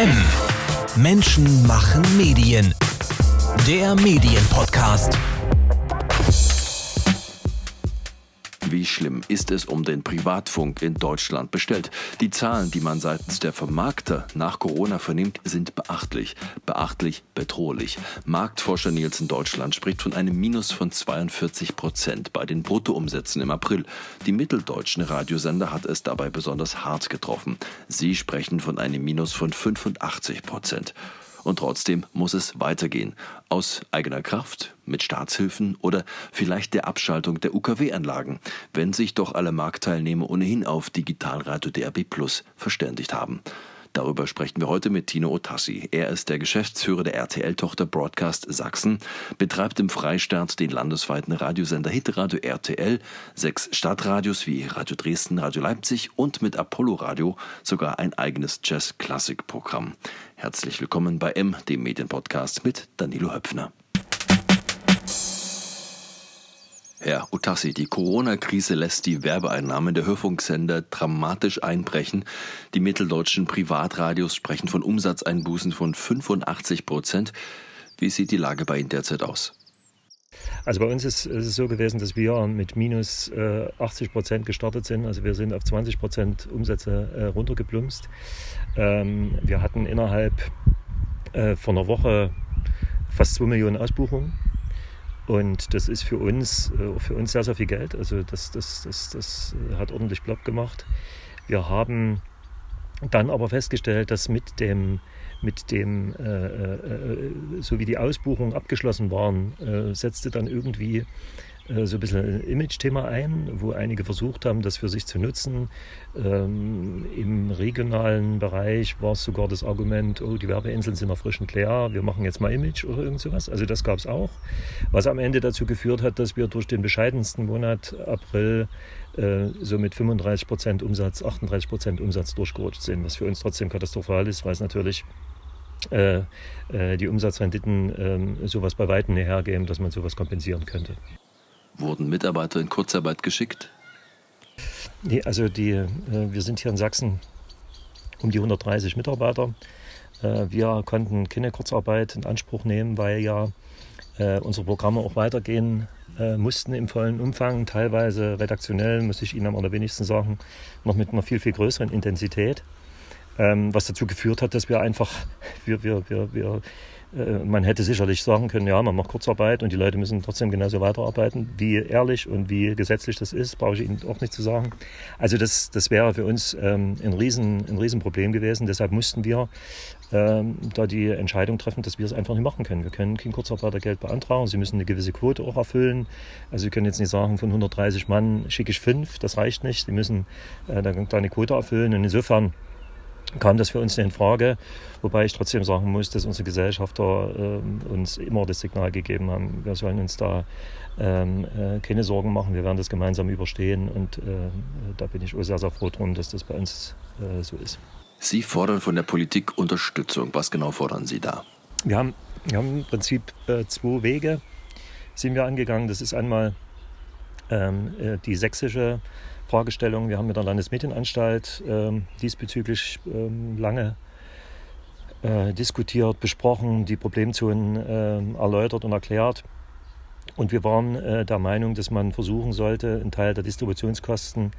M. Menschen machen Medien. Der Medienpodcast. Wie schlimm ist es um den Privatfunk in Deutschland bestellt? Die Zahlen, die man seitens der Vermarkter nach Corona vernimmt, sind beachtlich. Beachtlich bedrohlich. Marktforscher Nielsen Deutschland spricht von einem Minus von 42 Prozent bei den Bruttoumsätzen im April. Die mitteldeutschen Radiosender hat es dabei besonders hart getroffen. Sie sprechen von einem Minus von 85 Prozent. Und trotzdem muss es weitergehen. Aus eigener Kraft, mit Staatshilfen oder vielleicht der Abschaltung der UKW-Anlagen, wenn sich doch alle Marktteilnehmer ohnehin auf Digitalradio DRB Plus verständigt haben. Darüber sprechen wir heute mit Tino Otassi. Er ist der Geschäftsführer der RTL-Tochter Broadcast Sachsen, betreibt im Freistaat den landesweiten Radiosender Hitradio RTL, sechs Stadtradios wie Radio Dresden, Radio Leipzig und mit Apollo Radio sogar ein eigenes Jazz-Klassik-Programm. Herzlich willkommen bei M, dem Medienpodcast mit Danilo Höpfner. Herr Utassi, die Corona-Krise lässt die Werbeeinnahmen der Hörfunksender dramatisch einbrechen. Die mitteldeutschen Privatradios sprechen von Umsatzeinbußen von 85 Prozent. Wie sieht die Lage bei Ihnen derzeit aus? Also bei uns ist, ist, es so gewesen, dass wir mit minus äh, 80 Prozent gestartet sind. Also wir sind auf 20 Prozent Umsätze äh, runtergeplumpst. Ähm, wir hatten innerhalb äh, von einer Woche fast 2 Millionen Ausbuchungen. Und das ist für uns, äh, für uns sehr, sehr viel Geld. Also das, das, das, das hat ordentlich Block gemacht. Wir haben dann aber festgestellt, dass mit dem, mit dem äh, äh, so wie die Ausbuchungen abgeschlossen waren, äh, setzte dann irgendwie äh, so ein bisschen ein Image-Thema ein, wo einige versucht haben, das für sich zu nutzen. Ähm, Im regionalen Bereich war es sogar das Argument, oh, die Werbeinseln sind erfrischend leer, wir machen jetzt mal Image oder irgend sowas. Also das gab es auch. Was am Ende dazu geführt hat, dass wir durch den bescheidensten Monat April äh, so mit 35 Prozent Umsatz, 38 Prozent Umsatz durchgerutscht sind, was für uns trotzdem katastrophal ist, weil es natürlich äh, äh, die Umsatzrenditen äh, sowas bei Weitem hergeben, dass man sowas kompensieren könnte. Wurden Mitarbeiter in Kurzarbeit geschickt? Nee, also die, äh, wir sind hier in Sachsen um die 130 Mitarbeiter. Äh, wir konnten keine Kurzarbeit in Anspruch nehmen, weil ja äh, unsere Programme auch weitergehen mussten im vollen Umfang, teilweise redaktionell, muss ich Ihnen am allerwenigsten sagen, noch mit einer viel, viel größeren Intensität. Ähm, was dazu geführt hat, dass wir einfach, wir, wir, wir, wir man hätte sicherlich sagen können, ja, man macht Kurzarbeit und die Leute müssen trotzdem genauso weiterarbeiten. Wie ehrlich und wie gesetzlich das ist, brauche ich Ihnen auch nicht zu sagen. Also das, das wäre für uns ähm, ein, Riesen, ein Riesenproblem gewesen. Deshalb mussten wir ähm, da die Entscheidung treffen, dass wir es einfach nicht machen können. Wir können kein Kurzarbeitergeld beantragen. Sie müssen eine gewisse Quote auch erfüllen. Also Sie können jetzt nicht sagen, von 130 Mann schicke ich fünf. Das reicht nicht. Sie müssen äh, da eine Quote erfüllen. Und insofern kam das für uns nicht in Frage. Wobei ich trotzdem sagen muss, dass unsere Gesellschafter äh, uns immer das Signal gegeben haben, wir sollen uns da ähm, äh, keine Sorgen machen, wir werden das gemeinsam überstehen. Und äh, da bin ich auch sehr, sehr froh drum, dass das bei uns äh, so ist. Sie fordern von der Politik Unterstützung. Was genau fordern Sie da? Wir haben, wir haben im Prinzip äh, zwei Wege, sind wir angegangen. Das ist einmal ähm, äh, die sächsische Fragestellung. Wir haben mit der Landesmedienanstalt ähm, diesbezüglich ähm, lange äh, diskutiert, besprochen, die Problemzonen äh, erläutert und erklärt. Und wir waren äh, der Meinung, dass man versuchen sollte, einen Teil der Distributionskosten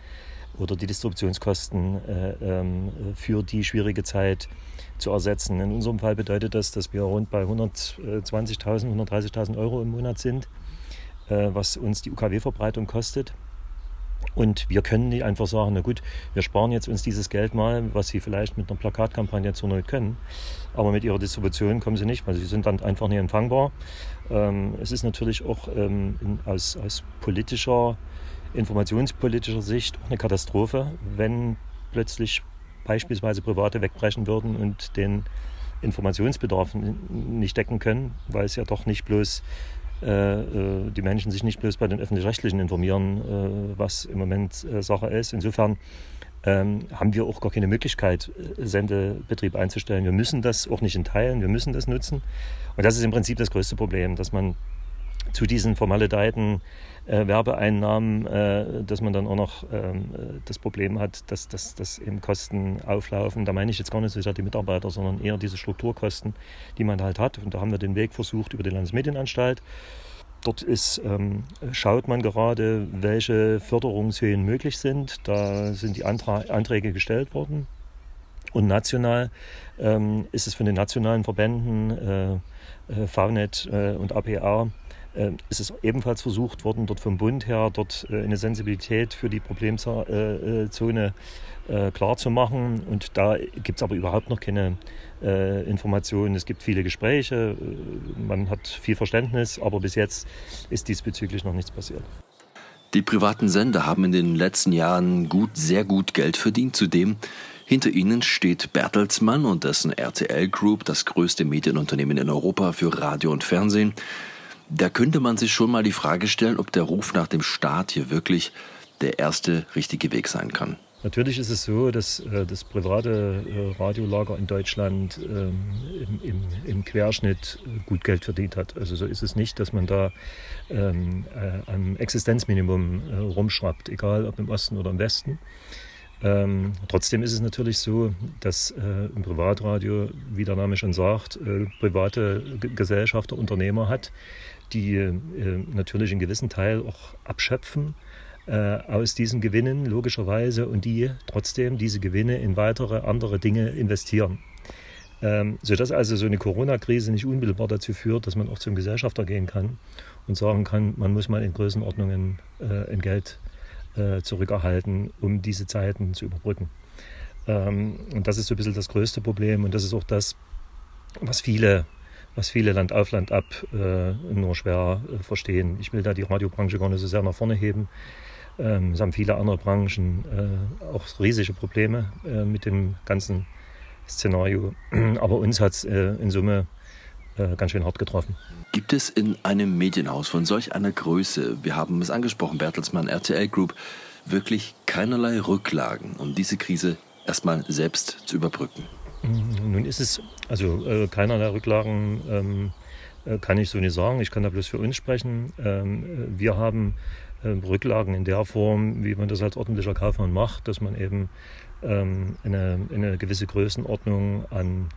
oder die Distributionskosten äh, ähm, für die schwierige Zeit zu ersetzen. In unserem Fall bedeutet das, dass wir rund bei 120.000, 130.000 Euro im Monat sind, was uns die UKW-Verbreitung kostet. Und wir können nicht einfach sagen, na gut, wir sparen jetzt uns dieses Geld mal, was Sie vielleicht mit einer Plakatkampagne zur Not können. Aber mit Ihrer Distribution kommen Sie nicht, weil Sie sind dann einfach nicht empfangbar. Ähm, es ist natürlich auch ähm, in, aus, aus politischer, informationspolitischer Sicht auch eine Katastrophe, wenn plötzlich beispielsweise Private wegbrechen würden und den Informationsbedarf nicht decken können, weil es ja doch nicht bloß äh, äh, die Menschen sich nicht bloß bei den öffentlich-rechtlichen informieren, äh, was im Moment Sache ist. Insofern ähm, haben wir auch gar keine Möglichkeit, Sendebetrieb einzustellen. Wir müssen das auch nicht in Teilen, wir müssen das nutzen. Und das ist im Prinzip das größte Problem, dass man zu diesen formaledeiten äh, Werbeeinnahmen, äh, dass man dann auch noch ähm, das Problem hat, dass, dass, dass eben Kosten auflaufen. Da meine ich jetzt gar nicht so sehr die Mitarbeiter, sondern eher diese Strukturkosten, die man halt hat. Und da haben wir den Weg versucht über die Landesmedienanstalt. Dort ist, ähm, schaut man gerade, welche Förderungshöhen möglich sind. Da sind die Antra Anträge gestellt worden. Und national ähm, ist es von den nationalen Verbänden, äh, äh, VNet äh, und APA, äh, ist es ebenfalls versucht worden, dort vom Bund her dort äh, eine Sensibilität für die Problemzone äh, klar zu machen. Und da gibt es aber überhaupt noch keine Informationen. Es gibt viele Gespräche, man hat viel Verständnis, aber bis jetzt ist diesbezüglich noch nichts passiert. Die privaten Sender haben in den letzten Jahren gut, sehr gut Geld verdient. Zudem hinter ihnen steht Bertelsmann und dessen RTL Group, das größte Medienunternehmen in Europa für Radio und Fernsehen. Da könnte man sich schon mal die Frage stellen, ob der Ruf nach dem Staat hier wirklich der erste richtige Weg sein kann. Natürlich ist es so, dass äh, das private äh, Radiolager in Deutschland ähm, im, im, im, Querschnitt äh, gut Geld verdient hat. Also so ist es nicht, dass man da ähm, äh, am Existenzminimum äh, rumschraubt, egal ob im Osten oder im Westen. Ähm, trotzdem ist es natürlich so, dass äh, im Privatradio, wie der Name schon sagt, private G Gesellschafter, Unternehmer hat, die äh, natürlich einen gewissen Teil auch abschöpfen äh, aus diesen Gewinnen, logischerweise, und die trotzdem diese Gewinne in weitere andere Dinge investieren. Ähm, sodass also so eine Corona-Krise nicht unmittelbar dazu führt, dass man auch zum Gesellschafter gehen kann und sagen kann, man muss mal in Größenordnungen äh, in Geld äh, zurückerhalten, um diese Zeiten zu überbrücken. Ähm, und das ist so ein bisschen das größte Problem und das ist auch das, was viele, was viele Land auf Land ab äh, nur schwer äh, verstehen. Ich will da die Radiobranche gar nicht so sehr nach vorne heben. Ähm, es haben viele andere Branchen äh, auch riesige Probleme äh, mit dem ganzen Szenario. Aber uns hat es äh, in Summe äh, ganz schön hart getroffen. Gibt es in einem Medienhaus von solch einer Größe, wir haben es angesprochen, Bertelsmann, RTL Group, wirklich keinerlei Rücklagen, um diese Krise erstmal selbst zu überbrücken? Mhm, nun ist es, also äh, keinerlei Rücklagen ähm, äh, kann ich so nicht sagen. Ich kann da bloß für uns sprechen. Ähm, wir haben äh, Rücklagen in der Form, wie man das als ordentlicher Kaufmann macht, dass man eben ähm, eine, eine gewisse Größenordnung an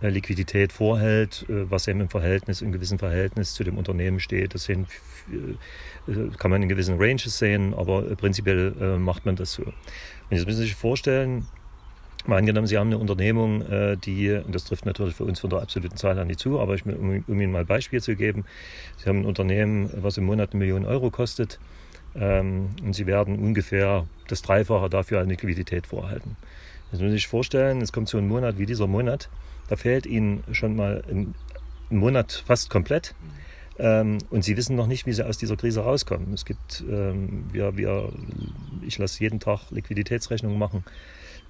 äh, Liquidität vorhält, äh, was eben im Verhältnis, im gewissen Verhältnis zu dem Unternehmen steht. Das äh, kann man in gewissen Ranges sehen, aber prinzipiell macht man das so. Und jetzt müssen Sie sich vorstellen, Mal angenommen, Sie haben eine Unternehmung, die, und das trifft natürlich für uns von der absoluten Zahl an nicht zu, aber ich, um, um Ihnen mal ein Beispiel zu geben, Sie haben ein Unternehmen, was im Monat eine Million Euro kostet ähm, und Sie werden ungefähr das Dreifache dafür an Liquidität vorhalten. Jetzt müssen Sie sich vorstellen, es kommt so ein Monat wie dieser Monat, da fehlt Ihnen schon mal ein, ein Monat fast komplett. Ähm, und Sie wissen noch nicht, wie Sie aus dieser Krise rauskommen. Es gibt, ähm, wir, wir, ich lasse jeden Tag Liquiditätsrechnungen machen,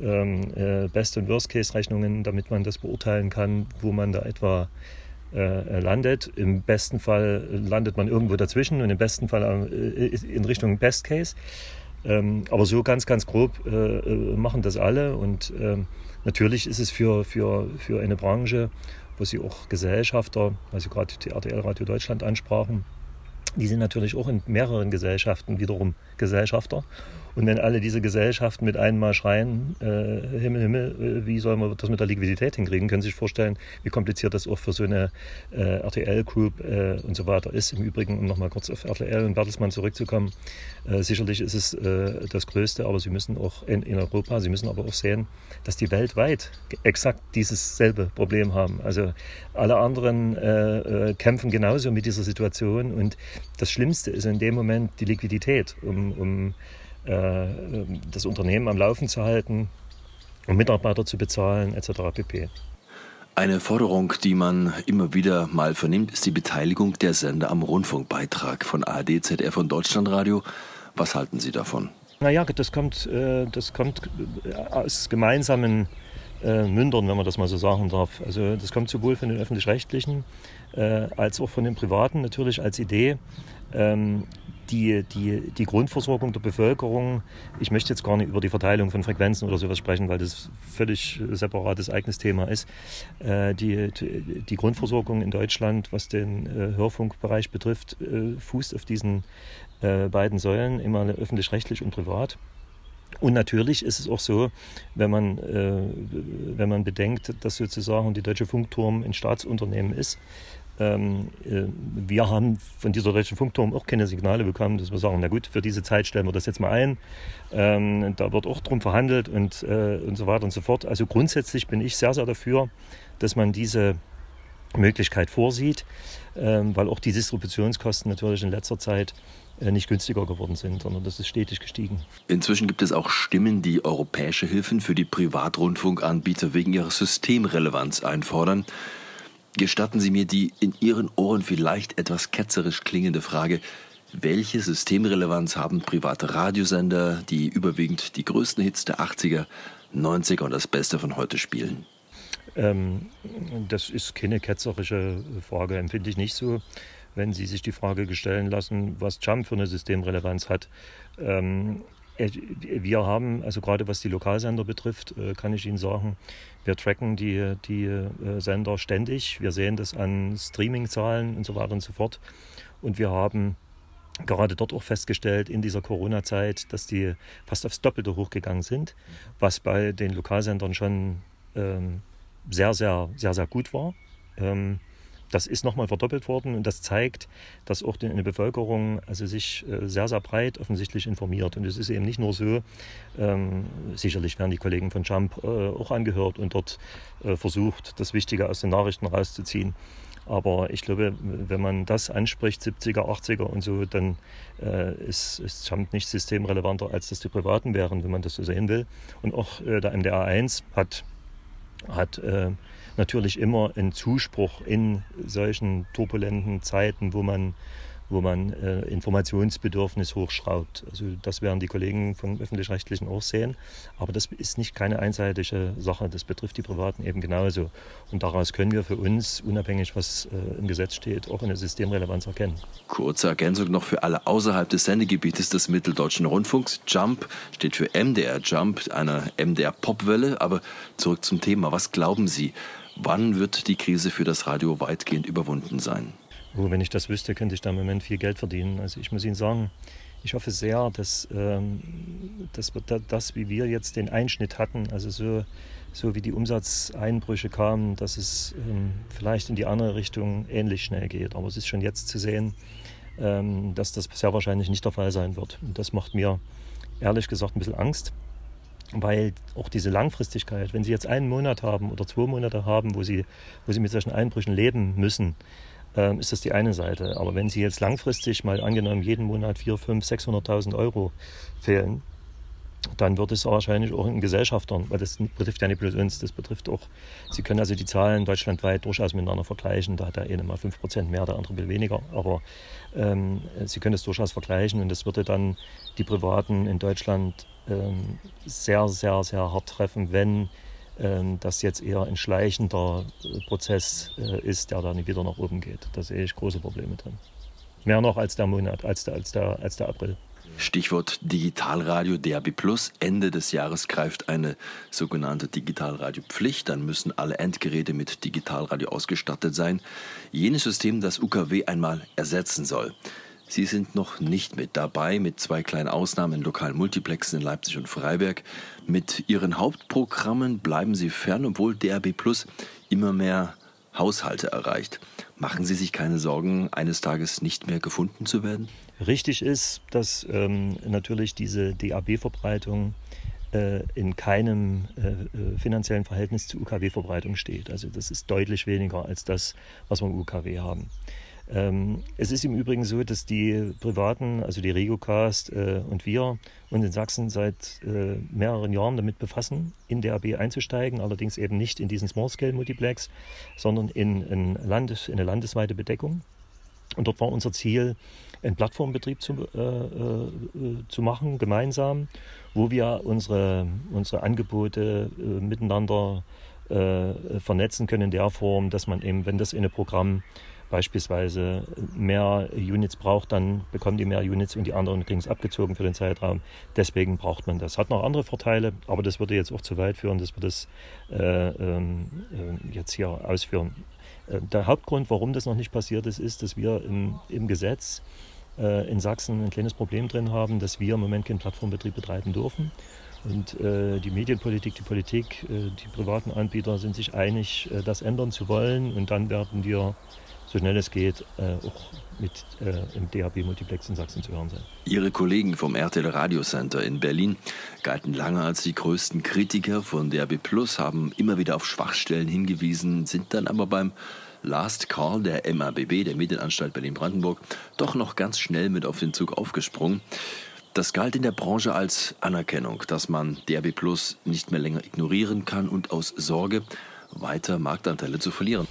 ähm, äh, Best- und Worst-Case-Rechnungen, damit man das beurteilen kann, wo man da etwa äh, landet. Im besten Fall landet man irgendwo dazwischen und im besten Fall äh, in Richtung Best Case. Ähm, aber so ganz, ganz grob äh, äh machen das alle und ähm, Natürlich ist es für, für, für eine Branche, wo Sie auch Gesellschafter, also gerade die RTL Radio Deutschland ansprachen, die sind natürlich auch in mehreren Gesellschaften wiederum Gesellschafter. Und wenn alle diese Gesellschaften mit einmal schreien, äh, Himmel, Himmel, äh, wie sollen wir das mit der Liquidität hinkriegen, können Sie sich vorstellen, wie kompliziert das auch für so eine äh, RTL-Group äh, und so weiter ist. Im Übrigen, um nochmal kurz auf RTL und Bertelsmann zurückzukommen, äh, sicherlich ist es äh, das Größte, aber Sie müssen auch in, in Europa, Sie müssen aber auch sehen, dass die weltweit exakt dieses selbe Problem haben. Also alle anderen kämpfen genauso mit dieser Situation und das Schlimmste ist in dem Moment die Liquidität, um, um äh, das Unternehmen am Laufen zu halten, um Mitarbeiter zu bezahlen etc. pp. Eine Forderung, die man immer wieder mal vernimmt, ist die Beteiligung der Sender am Rundfunkbeitrag von ARD, ZDF und Deutschlandradio. Was halten Sie davon? Naja, das kommt, äh, das kommt aus gemeinsamen äh, Mündern, wenn man das mal so sagen darf. Also das kommt sowohl von den öffentlich-rechtlichen als auch von den privaten natürlich als Idee. Die, die, die Grundversorgung der Bevölkerung, ich möchte jetzt gar nicht über die Verteilung von Frequenzen oder sowas sprechen, weil das völlig separates eigenes Thema ist. Äh, die, die Grundversorgung in Deutschland, was den äh, Hörfunkbereich betrifft, äh, fußt auf diesen beiden Säulen, immer öffentlich-rechtlich und privat. Und natürlich ist es auch so, wenn man, äh, wenn man bedenkt, dass sozusagen die Deutsche Funkturm ein Staatsunternehmen ist, ähm, äh, wir haben von dieser deutschen Funkturm auch keine Signale bekommen, dass wir sagen, na gut, für diese Zeit stellen wir das jetzt mal ein. Ähm, da wird auch drum verhandelt und, äh, und so weiter und so fort. Also grundsätzlich bin ich sehr, sehr dafür, dass man diese Möglichkeit vorsieht, ähm, weil auch die Distributionskosten natürlich in letzter Zeit äh, nicht günstiger geworden sind, sondern das ist stetig gestiegen. Inzwischen gibt es auch Stimmen, die europäische Hilfen für die Privatrundfunkanbieter wegen ihrer Systemrelevanz einfordern. Gestatten Sie mir die in Ihren Ohren vielleicht etwas ketzerisch klingende Frage, welche Systemrelevanz haben private Radiosender, die überwiegend die größten Hits der 80er, 90er und das Beste von heute spielen? Ähm, das ist keine ketzerische Frage, empfinde ich nicht so. Wenn Sie sich die Frage stellen lassen, was Jump für eine Systemrelevanz hat. Ähm, äh, wir haben, also gerade was die Lokalsender betrifft, äh, kann ich Ihnen sagen, wir tracken die, die äh, Sender ständig. Wir sehen das an Streaming-Zahlen und so weiter und so fort. Und wir haben gerade dort auch festgestellt in dieser Corona-Zeit, dass die fast aufs Doppelte hochgegangen sind, was bei den Lokalsendern schon ähm, sehr, sehr, sehr, sehr gut war. Ähm, das ist nochmal verdoppelt worden und das zeigt, dass auch die Bevölkerung also sich äh, sehr, sehr breit offensichtlich informiert. Und es ist eben nicht nur so, ähm, sicherlich werden die Kollegen von Jump äh, auch angehört und dort äh, versucht, das Wichtige aus den Nachrichten rauszuziehen. Aber ich glaube, wenn man das anspricht, 70er, 80er und so, dann äh, ist, ist Jump nicht systemrelevanter, als dass die Privaten wären, wenn man das so sehen will. Und auch äh, der MDR 1 hat, hat äh, natürlich immer ein Zuspruch in solchen turbulenten Zeiten, wo man, wo man äh, Informationsbedürfnis hochschraubt. Also das werden die Kollegen vom öffentlich-rechtlichen auch sehen. Aber das ist nicht keine einseitige Sache. Das betrifft die Privaten eben genauso. Und daraus können wir für uns, unabhängig was äh, im Gesetz steht, auch eine Systemrelevanz erkennen. Kurze Ergänzung noch für alle außerhalb des Sendegebietes des Mitteldeutschen Rundfunks. Jump steht für MDR Jump, einer MDR Popwelle. Aber zurück zum Thema. Was glauben Sie? Wann wird die Krise für das Radio weitgehend überwunden sein? Oh, wenn ich das wüsste, könnte ich da im Moment viel Geld verdienen. Also ich muss Ihnen sagen, ich hoffe sehr, dass, ähm, dass das, wie wir jetzt den Einschnitt hatten, also so, so wie die Umsatzeinbrüche kamen, dass es ähm, vielleicht in die andere Richtung ähnlich schnell geht. Aber es ist schon jetzt zu sehen, ähm, dass das sehr wahrscheinlich nicht der Fall sein wird. Und das macht mir ehrlich gesagt ein bisschen Angst weil auch diese Langfristigkeit, wenn Sie jetzt einen Monat haben oder zwei Monate haben, wo Sie, wo Sie mit solchen Einbrüchen leben müssen, ähm, ist das die eine Seite. Aber wenn Sie jetzt langfristig mal angenommen jeden Monat 4, 5, 600.000 Euro fehlen, dann wird es wahrscheinlich auch in Gesellschaftern, weil das betrifft ja nicht bloß uns, das betrifft auch, Sie können also die Zahlen deutschlandweit durchaus miteinander vergleichen, da hat der eine mal 5% mehr, der andere will weniger, aber ähm, Sie können es durchaus vergleichen und das würde dann die Privaten in Deutschland ähm, sehr, sehr, sehr hart treffen, wenn das jetzt eher ein schleichender äh, Prozess äh, ist, der dann wieder nach oben geht. Da sehe ich große Probleme drin. Mehr noch als der Monat, als der, als der, als der April. Stichwort Digitalradio DAB Plus. Ende des Jahres greift eine sogenannte Digitalradiopflicht. Dann müssen alle Endgeräte mit Digitalradio ausgestattet sein. Jenes System, das UKW einmal ersetzen soll. Sie sind noch nicht mit dabei, mit zwei kleinen Ausnahmen in lokalen Multiplexen in Leipzig und Freiberg. Mit Ihren Hauptprogrammen bleiben Sie fern, obwohl DRB Plus immer mehr Haushalte erreicht. Machen Sie sich keine Sorgen, eines Tages nicht mehr gefunden zu werden? Richtig ist, dass ähm, natürlich diese DAB-Verbreitung äh, in keinem äh, äh finanziellen Verhältnis zur UKW-Verbreitung steht. Also das ist deutlich weniger als das, was wir im UKW haben. Ähm, es ist im Übrigen so, dass die Privaten, also die Regiocast äh, und wir uns in Sachsen seit äh, mehreren Jahren damit befassen, in DAB einzusteigen, allerdings eben nicht in diesen Small-Scale-Multiplex, sondern in, in, Landes-, in eine landesweite Bedeckung. Und dort war unser Ziel, einen Plattformbetrieb zu, äh, äh, zu machen, gemeinsam, wo wir unsere, unsere Angebote äh, miteinander äh, vernetzen können in der Form, dass man eben, wenn das in ein Programm beispielsweise mehr Units braucht, dann bekommen die mehr Units und die anderen kriegen es abgezogen für den Zeitraum. Deswegen braucht man das. Hat noch andere Vorteile, aber das würde jetzt auch zu weit führen, dass wir das äh, ähm, äh, jetzt hier ausführen. Äh, der Hauptgrund, warum das noch nicht passiert ist, ist, dass wir im, im Gesetz äh, in Sachsen ein kleines Problem drin haben, dass wir im Moment keinen Plattformbetrieb betreiben dürfen. Und äh, die Medienpolitik, die Politik, äh, die privaten Anbieter sind sich einig, äh, das ändern zu wollen. Und dann werden wir, so schnell es geht, äh, auch mit äh, im DHB-Multiplex in Sachsen zu hören sein. Ihre Kollegen vom RTL Radio Center in Berlin galten lange als die größten Kritiker von DHB Plus, haben immer wieder auf Schwachstellen hingewiesen, sind dann aber beim Last Call der MABB, der Medienanstalt Berlin-Brandenburg, doch noch ganz schnell mit auf den Zug aufgesprungen. Das galt in der Branche als Anerkennung, dass man DRB Plus nicht mehr länger ignorieren kann und aus Sorge weiter Marktanteile zu verlieren.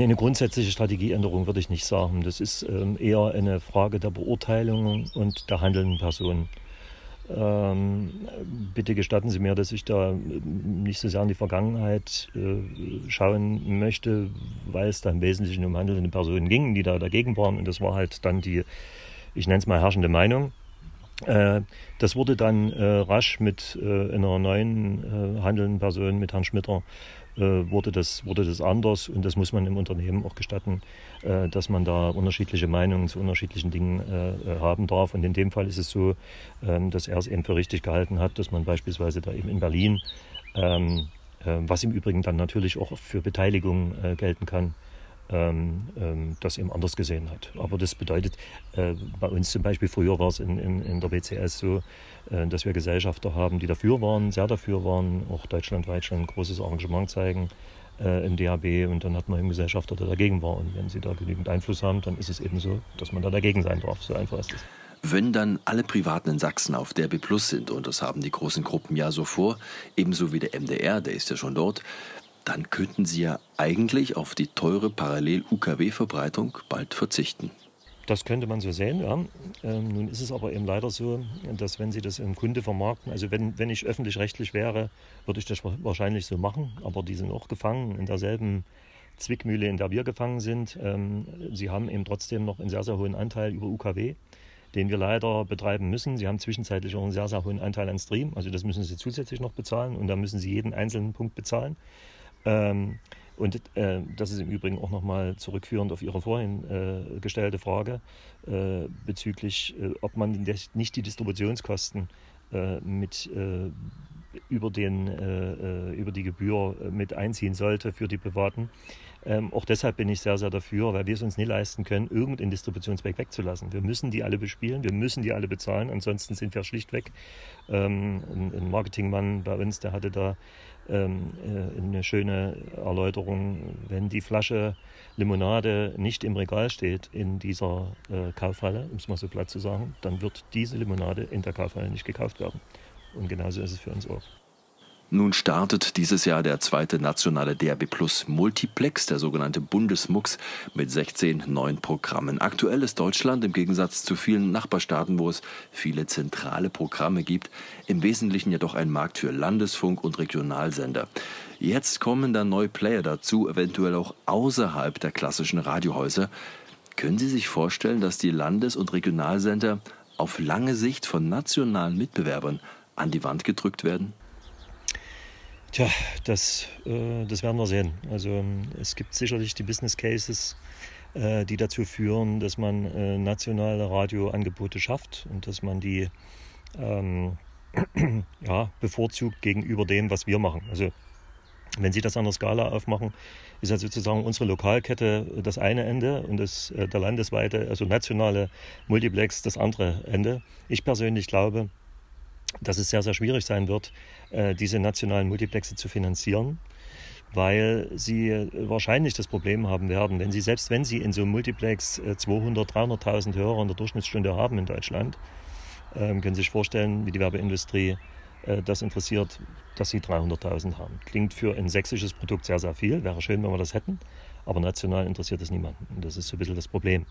Nee, eine grundsätzliche Strategieänderung würde ich nicht sagen. Das ist ähm, eher eine Frage der Beurteilung und der handelnden Personen. Ähm, bitte gestatten Sie mir, dass ich da nicht so sehr in die Vergangenheit äh, schauen möchte, weil es da im Wesentlichen um handelnde Personen ging, die da dagegen waren. Und das war halt dann die, ich nenne es mal herrschende Meinung. Äh, das wurde dann äh, rasch mit äh, einer neuen handelnden Person, mit Herrn Schmitter, wurde, das, wurde das anders und das muss man im Unternehmen auch gestatten, dass man da unterschiedliche Meinungen zu unterschiedlichen Dingen haben darf. Und in dem Fall ist es so, ähm, dass er es eben für richtig gehalten hat, dass man beispielsweise da eben in Berlin, ähm, was im Übrigen dann natürlich auch für Beteiligung gelten kann, ähm, ähm, das eben anders gesehen hat. Aber das bedeutet, äh, bei uns zum Beispiel, früher war es in, in, in der WCS so, äh, dass wir Gesellschafter haben, die dafür waren, sehr dafür waren, auch deutschlandweit schon ein großes Engagement zeigen äh, im DHB und dann hat man eben Gesellschafter, der dagegen war. Und wenn sie da genügend Einfluss haben, dann ist es eben so, dass man da dagegen sein darf. So einfach ist es. Wenn dann alle Privaten in Sachsen auf DRB Plus sind, und das haben die großen Gruppen ja so vor, ebenso wie der MDR, der ist ja schon dort, dann könnten Sie ja eigentlich auf die teure Parallel-UKW-Verbreitung bald verzichten. Das könnte man so sehen, ja. Ähm, nun ist es aber eben leider so, dass wenn Sie das im Kunde vermarkten, also wenn, wenn ich öffentlich-rechtlich wäre, würde ich das wahrscheinlich so machen, aber die sind auch gefangen in derselben Zwickmühle, in der wir gefangen sind. Ähm, sie haben eben trotzdem noch einen sehr, sehr hohen Anteil über UKW, den wir leider betreiben müssen. Sie haben zwischenzeitlich auch einen sehr, sehr hohen Anteil an Stream, also das müssen Sie zusätzlich noch bezahlen und da müssen Sie jeden einzelnen Punkt bezahlen. Ähm, und äh, das ist im Übrigen auch nochmal zurückführend auf Ihre vorhin äh, gestellte Frage äh, bezüglich, äh, ob man nicht die Distributionskosten äh, mit äh, über, den, über die Gebühr mit einziehen sollte für die Privaten. Ähm, auch deshalb bin ich sehr, sehr dafür, weil wir es uns nie leisten können, irgendeinen Distributionsweg wegzulassen. Wir müssen die alle bespielen, wir müssen die alle bezahlen, ansonsten sind wir schlichtweg. Ähm, ein, ein Marketingmann bei uns, der hatte da ähm, äh, eine schöne Erläuterung. Wenn die Flasche Limonade nicht im Regal steht in dieser äh, Kaufhalle, um es mal so platt zu sagen, dann wird diese Limonade in der Kaufhalle nicht gekauft werden. Und genauso ist es für uns auch. Nun startet dieses Jahr der zweite nationale DRB Plus Multiplex, der sogenannte Bundesmux, mit 16 neuen Programmen. Aktuell ist Deutschland im Gegensatz zu vielen Nachbarstaaten, wo es viele zentrale Programme gibt, im Wesentlichen jedoch ein Markt für Landesfunk und Regionalsender. Jetzt kommen dann neue Player dazu, eventuell auch außerhalb der klassischen Radiohäuser. Können Sie sich vorstellen, dass die Landes- und Regionalsender auf lange Sicht von nationalen Mitbewerbern an die Wand gedrückt werden? Tja, das, äh, das werden wir sehen. Also ähm, es gibt sicherlich die Business Cases, äh, die dazu führen, dass man äh, nationale Radioangebote schafft und dass man die ähm, ja, bevorzugt gegenüber dem, was wir machen. Also wenn Sie das an der Skala aufmachen, ist ja sozusagen unsere Lokalkette das eine Ende und das, äh, der landesweite, also nationale Multiplex das andere Ende. Ich persönlich glaube, dass es sehr, sehr schwierig sein wird, äh, diese nationalen Multiplexe zu finanzieren, weil sie wahrscheinlich das Problem haben werden, wenn sie, selbst wenn sie in so einem Multiplex 200, 300.000 Hörer in der Durchschnittsstunde haben in Deutschland, ähm, können Sie sich vorstellen, wie die Werbeindustrie äh, das interessiert, dass sie 300.000 haben. Klingt für ein sächsisches Produkt sehr, sehr viel, wäre schön, wenn wir das hätten, aber national interessiert es niemanden. Und das ist so ein bisschen das Problem.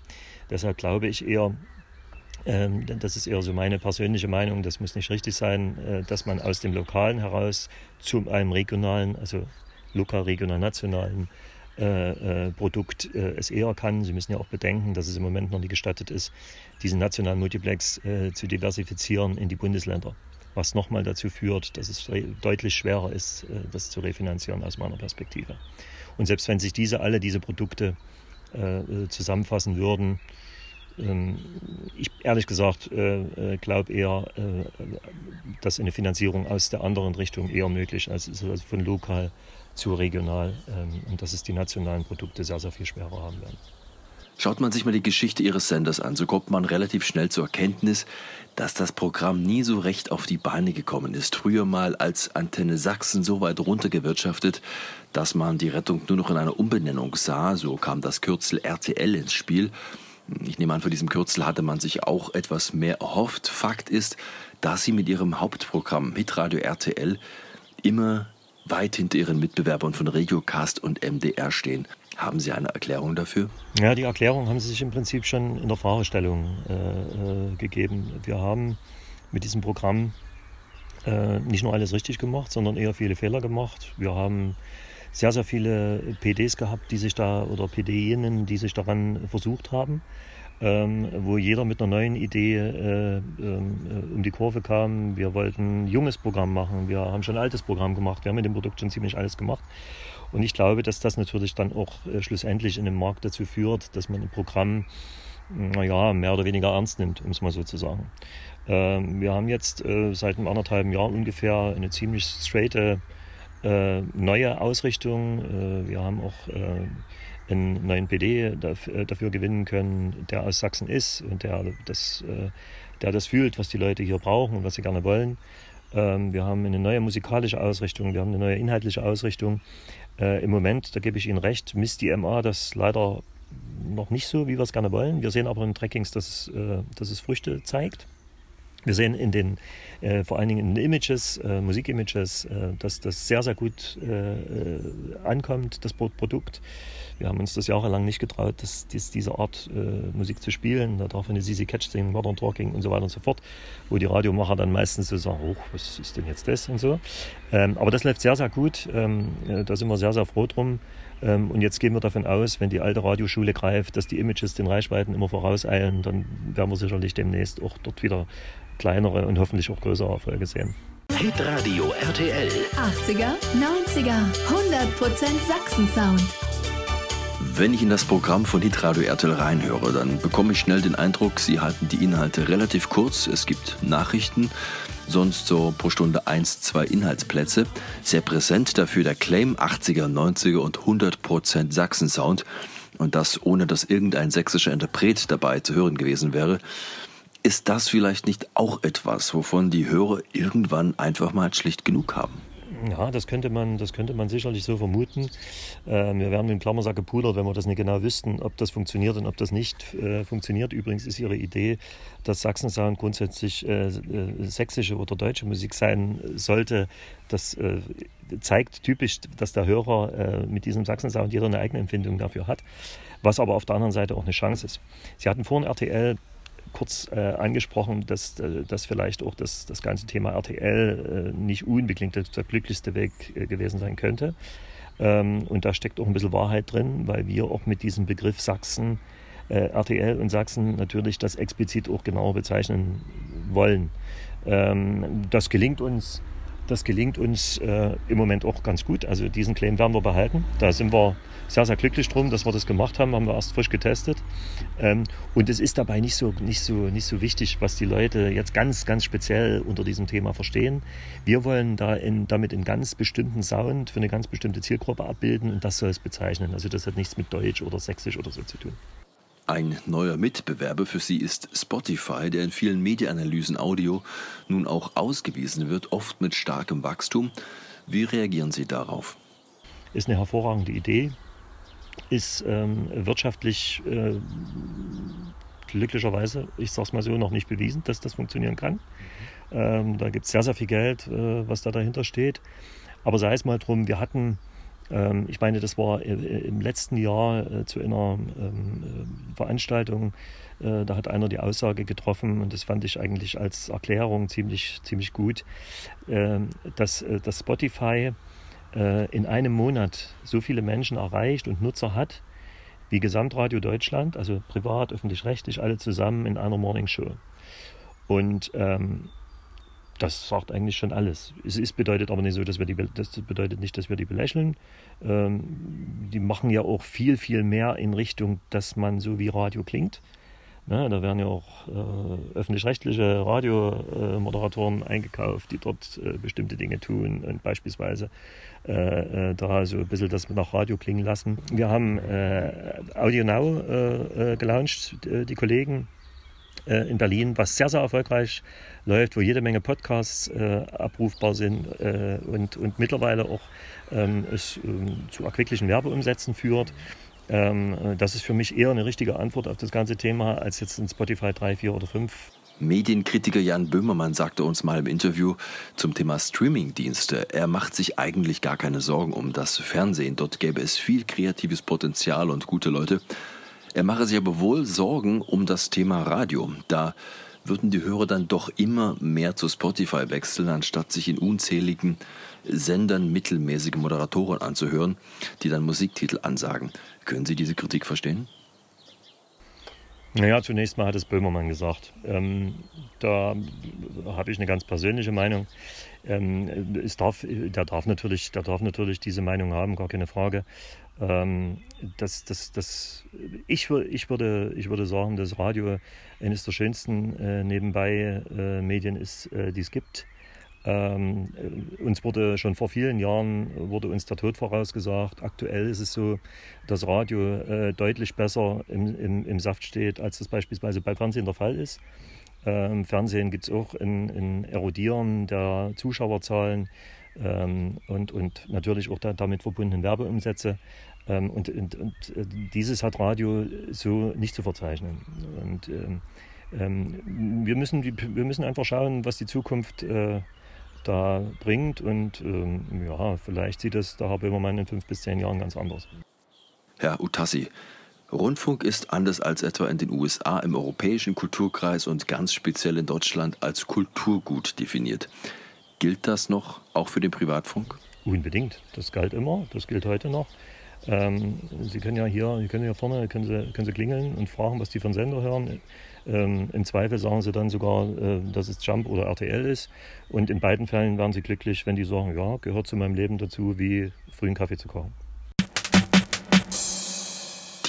Deshalb glaube ich eher, das ist eher so meine persönliche Meinung, das muss nicht richtig sein, äh, dass man aus dem Lokalen heraus zu einem regionalen, also lokal, regional, nationalen Produkt es eher kann. Sie müssen ja auch bedenken, dass es im Moment noch nicht gestattet ist, diesen nationalen Multiplex zu diversifizieren in die Bundesländer was nochmal dazu führt, dass es deutlich schwerer ist, das zu refinanzieren aus meiner Perspektive. Und selbst wenn sich diese alle diese Produkte äh, zusammenfassen würden, ähm, ich ehrlich gesagt äh, äh glaube eher, äh, dass eine Finanzierung aus der anderen Richtung eher möglich ist, also von lokal zu regional ähm, und dass es die nationalen Produkte sehr, sehr viel schwerer haben werden. Schaut man sich mal die Geschichte Ihres Senders an, so kommt man relativ schnell zur Erkenntnis, dass das Programm nie so recht auf die Beine gekommen ist. Früher mal als Antenne Sachsen so weit runtergewirtschaftet, dass man die Rettung nur noch in einer Umbenennung sah. So kam das Kürzel RTL ins Spiel. Ich nehme an, für diesem Kürzel hatte man sich auch etwas mehr erhofft. Fakt ist, dass sie mit ihrem Hauptprogramm Hitradio RTL immer weit hinter ihren Mitbewerbern von Regiocast und MDR stehen. Haben Sie eine Erklärung dafür? Ja, die Erklärung haben Sie sich im Prinzip schon in der Fragestellung äh, äh, gegeben. Wir haben mit diesem Programm äh, nicht nur alles richtig gemacht, sondern eher viele Fehler gemacht. Wir haben sehr, sehr viele PDs gehabt, die sich da oder PDinnen, die sich daran versucht haben. Ähm, wo jeder mit einer neuen Idee äh, äh, um die Kurve kam. Wir wollten ein junges Programm machen, wir haben schon ein altes Programm gemacht, wir haben mit dem Produkt schon ziemlich alles gemacht. Und ich glaube, dass das natürlich dann auch äh, schlussendlich in einem Markt dazu führt, dass man ein Programm naja, mehr oder weniger ernst nimmt, um es mal so zu sagen. Ähm, wir haben jetzt äh, seit einem anderthalben Jahr ungefähr eine ziemlich straighte äh, neue Ausrichtung. Äh, wir haben auch äh, einen neuen PD dafür, äh, dafür, gewinnen können, der aus Sachsen ist und der das, äh, der das fühlt, was die Leute hier brauchen und was sie gerne wollen. Ähm, wir haben eine neue musikalische Ausrichtung, wir haben eine neue inhaltliche Ausrichtung. Im Moment, da gebe ich Ihnen recht, misst die MA das leider noch nicht so, wie wir es gerne wollen. Wir sehen aber in Trackings, dass es, dass es Früchte zeigt. Wir sehen in den, äh, vor allen Dingen in den Images, äh, Musikimages, äh, dass das sehr, sehr gut äh, äh, ankommt, das Produkt. Wir haben uns das jahrelang nicht getraut, das, das, diese Art äh, Musik zu spielen. Da darf eine CC Catch singen, Modern Talking und so weiter und so fort, wo die Radiomacher dann meistens so sagen, oh, was ist denn jetzt das und so. Ähm, aber das läuft sehr, sehr gut. Ähm, da sind wir sehr, sehr froh drum. Ähm, und jetzt gehen wir davon aus, wenn die alte Radioschule greift, dass die Images den Reichweiten immer vorauseilen, dann werden wir sicherlich demnächst auch dort wieder kleinere und hoffentlich auch größere Erfolge sehen. Hitradio RTL. 80er, 90er, 100% Sachsen-Sound. Wenn ich in das Programm von Hitradio RTL reinhöre, dann bekomme ich schnell den Eindruck, Sie halten die Inhalte relativ kurz. Es gibt Nachrichten, sonst so pro Stunde eins, zwei Inhaltsplätze. Sehr präsent dafür der Claim 80er, 90er und 100% Sachsen-Sound. Und das ohne dass irgendein sächsischer Interpret dabei zu hören gewesen wäre. Ist das vielleicht nicht auch etwas, wovon die Hörer irgendwann einfach mal schlicht genug haben? Ja, das könnte man, das könnte man sicherlich so vermuten. Äh, wir werden mit dem Klammersack gepudert, wenn wir das nicht genau wüssten, ob das funktioniert und ob das nicht äh, funktioniert. Übrigens ist Ihre Idee, dass Sachsensound grundsätzlich äh, äh, sächsische oder deutsche Musik sein sollte. Das äh, zeigt typisch, dass der Hörer äh, mit diesem Sachsensound jeder eine eigene Empfindung dafür hat, was aber auf der anderen Seite auch eine Chance ist. Sie hatten vorhin RTL kurz äh, angesprochen, dass, äh, dass vielleicht auch das, das ganze Thema RTL äh, nicht unbedingt der, glücklichste Weg äh, gewesen sein könnte. Ähm, und da steckt auch ein bisschen Wahrheit drin, weil wir auch mit diesem Begriff Sachsen, äh, RTL und Sachsen natürlich das explizit auch genauer bezeichnen wollen. Ähm, das gelingt uns das gelingt uns äh, im Moment auch ganz gut. Also diesen Claim werden wir behalten. Da sind wir sehr, sehr glücklich drum, dass wir das gemacht haben. Haben wir erst frisch getestet. Ähm, und es ist dabei nicht so, nicht, so, nicht so wichtig, was die Leute jetzt ganz, ganz speziell unter diesem Thema verstehen. Wir wollen da in, damit einen ganz bestimmten Sound für eine ganz bestimmte Zielgruppe abbilden und das soll es bezeichnen. Also das hat nichts mit Deutsch oder Sächsisch oder so zu tun. Ein neuer Mitbewerber für sie ist Spotify, der in vielen Medienanalysen Audio nun auch ausgewiesen wird, oft mit starkem Wachstum. Wie reagieren Sie darauf? Ist eine hervorragende Idee, ist ähm, wirtschaftlich äh, glücklicherweise, ich sage es mal so, noch nicht bewiesen, dass das funktionieren kann. Mhm. Ähm, da gibt es sehr, sehr viel Geld, äh, was da dahinter steht. Aber sei es mal drum, wir hatten ähm, ich meine, das war im letzten Jahr äh, zu einer ähm, äh, Veranstaltung, äh, da hat einer die Aussage getroffen und das fand ich eigentlich als Erklärung ziemlich, ziemlich gut, ähm, dass, dass Spotify äh, in einem Monat so viele Menschen erreicht und Nutzer hat, wie Gesamtradio Deutschland, also privat, öffentlich-rechtlich, alle zusammen in einer Morningshow. Und ähm, das sagt eigentlich schon alles. Es ist, bedeutet aber nicht so, dass wir die, das bedeutet nicht, dass wir die belächeln. Ähm, die machen ja auch viel, viel mehr in Richtung, dass man so wie Radio klingt. Ne, da werden ja auch äh, öffentlich-rechtliche Radiomoderatoren äh, eingekauft, die dort äh, bestimmte Dinge tun und beispielsweise äh, äh, da so ein bisschen das nach Radio klingen lassen. Wir haben äh, Audio Now gelauncht, die Kollegen in Berlin, was sehr, sehr erfolgreich läuft, wo jede Menge Podcasts äh, abrufbar sind äh, und, und mittlerweile auch ähm, es ähm, zu erquicklichen Werbeumsätzen führt. Ähm, das ist für mich eher eine richtige Antwort auf das ganze Thema als jetzt in Spotify 3, 4 oder 5. Medienkritiker Jan Böhmermann sagte uns mal im Interview zum Thema Streamingdienste, er macht sich eigentlich gar keine Sorgen um das Fernsehen. Dort gäbe es viel kreatives Potenzial und gute Leute. Er mache sich aber wohl Sorgen um das Thema Radio. Da würden die Hörer dann doch immer mehr zu Spotify wechseln, anstatt sich in unzähligen Sendern mittelmäßige Moderatoren anzuhören, die dann Musiktitel ansagen. Können Sie diese Kritik verstehen? Naja, zunächst mal hat es Böhmermann gesagt. Ähm, da habe ich eine ganz persönliche Meinung. Ähm, es darf, der, darf natürlich, der darf natürlich diese Meinung haben, gar keine Frage. Ähm, das, das, das, ich, ich, würde, ich würde sagen, dass Radio eines der schönsten äh, nebenbei äh, Medien ist, äh, die es gibt. Ähm, äh, uns wurde schon vor vielen Jahren wurde uns der Tod vorausgesagt. Aktuell ist es so, dass Radio äh, deutlich besser im, im, im, Saft steht, als das beispielsweise bei Fernsehen der Fall ist. Ähm, Fernsehen gibt es auch ein, Erodieren der Zuschauerzahlen ähm, und, und natürlich auch da, damit verbundene Werbeumsätze. Ähm, und, und, und, äh, dieses hat Radio so nicht zu verzeichnen. Und ähm, ähm, wir, müssen, wir müssen einfach schauen, was die Zukunft äh, da bringt. Und ähm, ja, vielleicht sieht es der Herr Böhmermann in fünf bis zehn Jahren ganz anders. Herr Utassi, Rundfunk ist anders als etwa in den USA im europäischen Kulturkreis und ganz speziell in Deutschland als Kulturgut definiert. Gilt das noch auch für den Privatfunk? Unbedingt. Das galt immer, das gilt heute noch. Ähm, Sie können ja hier, Sie können ja vorne, können Sie, können Sie klingeln und fragen, was die von Sender hören. Ähm, Im Zweifel sagen Sie dann sogar, äh, dass es Jump oder RTL ist. Und in beiden Fällen werden Sie glücklich, wenn die sagen, ja, gehört zu meinem Leben dazu, wie frühen Kaffee zu kochen.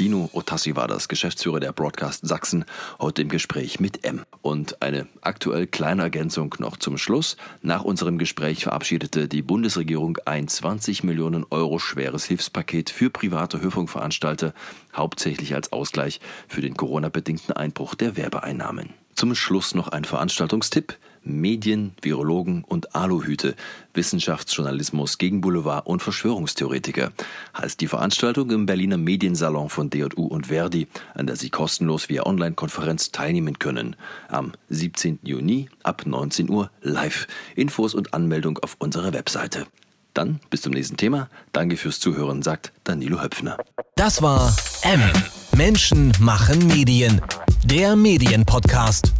Tino Otassi war das, Geschäftsführer der Broadcast Sachsen, heute im Gespräch mit M. Und eine aktuell kleine Ergänzung noch zum Schluss. Nach unserem Gespräch verabschiedete die Bundesregierung ein 20 Millionen Euro schweres Hilfspaket für private Hörfunkveranstalter, hauptsächlich als Ausgleich für den Corona-bedingten Einbruch der Werbeeinnahmen. Zum Schluss noch ein Veranstaltungstipp. Medien, Virologen und Aluhüte, Wissenschaftsjournalismus gegen Boulevard und Verschwörungstheoretiker, heißt die Veranstaltung im Berliner Mediensalon von DJU und Verdi, an der Sie kostenlos via Online-Konferenz teilnehmen können. Am 17. Juni ab 19 Uhr live. Infos und Anmeldung auf unserer Webseite. Dann bis zum nächsten Thema. Danke fürs Zuhören, sagt Danilo Höpfner. Das war M. Menschen machen Medien. Der Medienpodcast.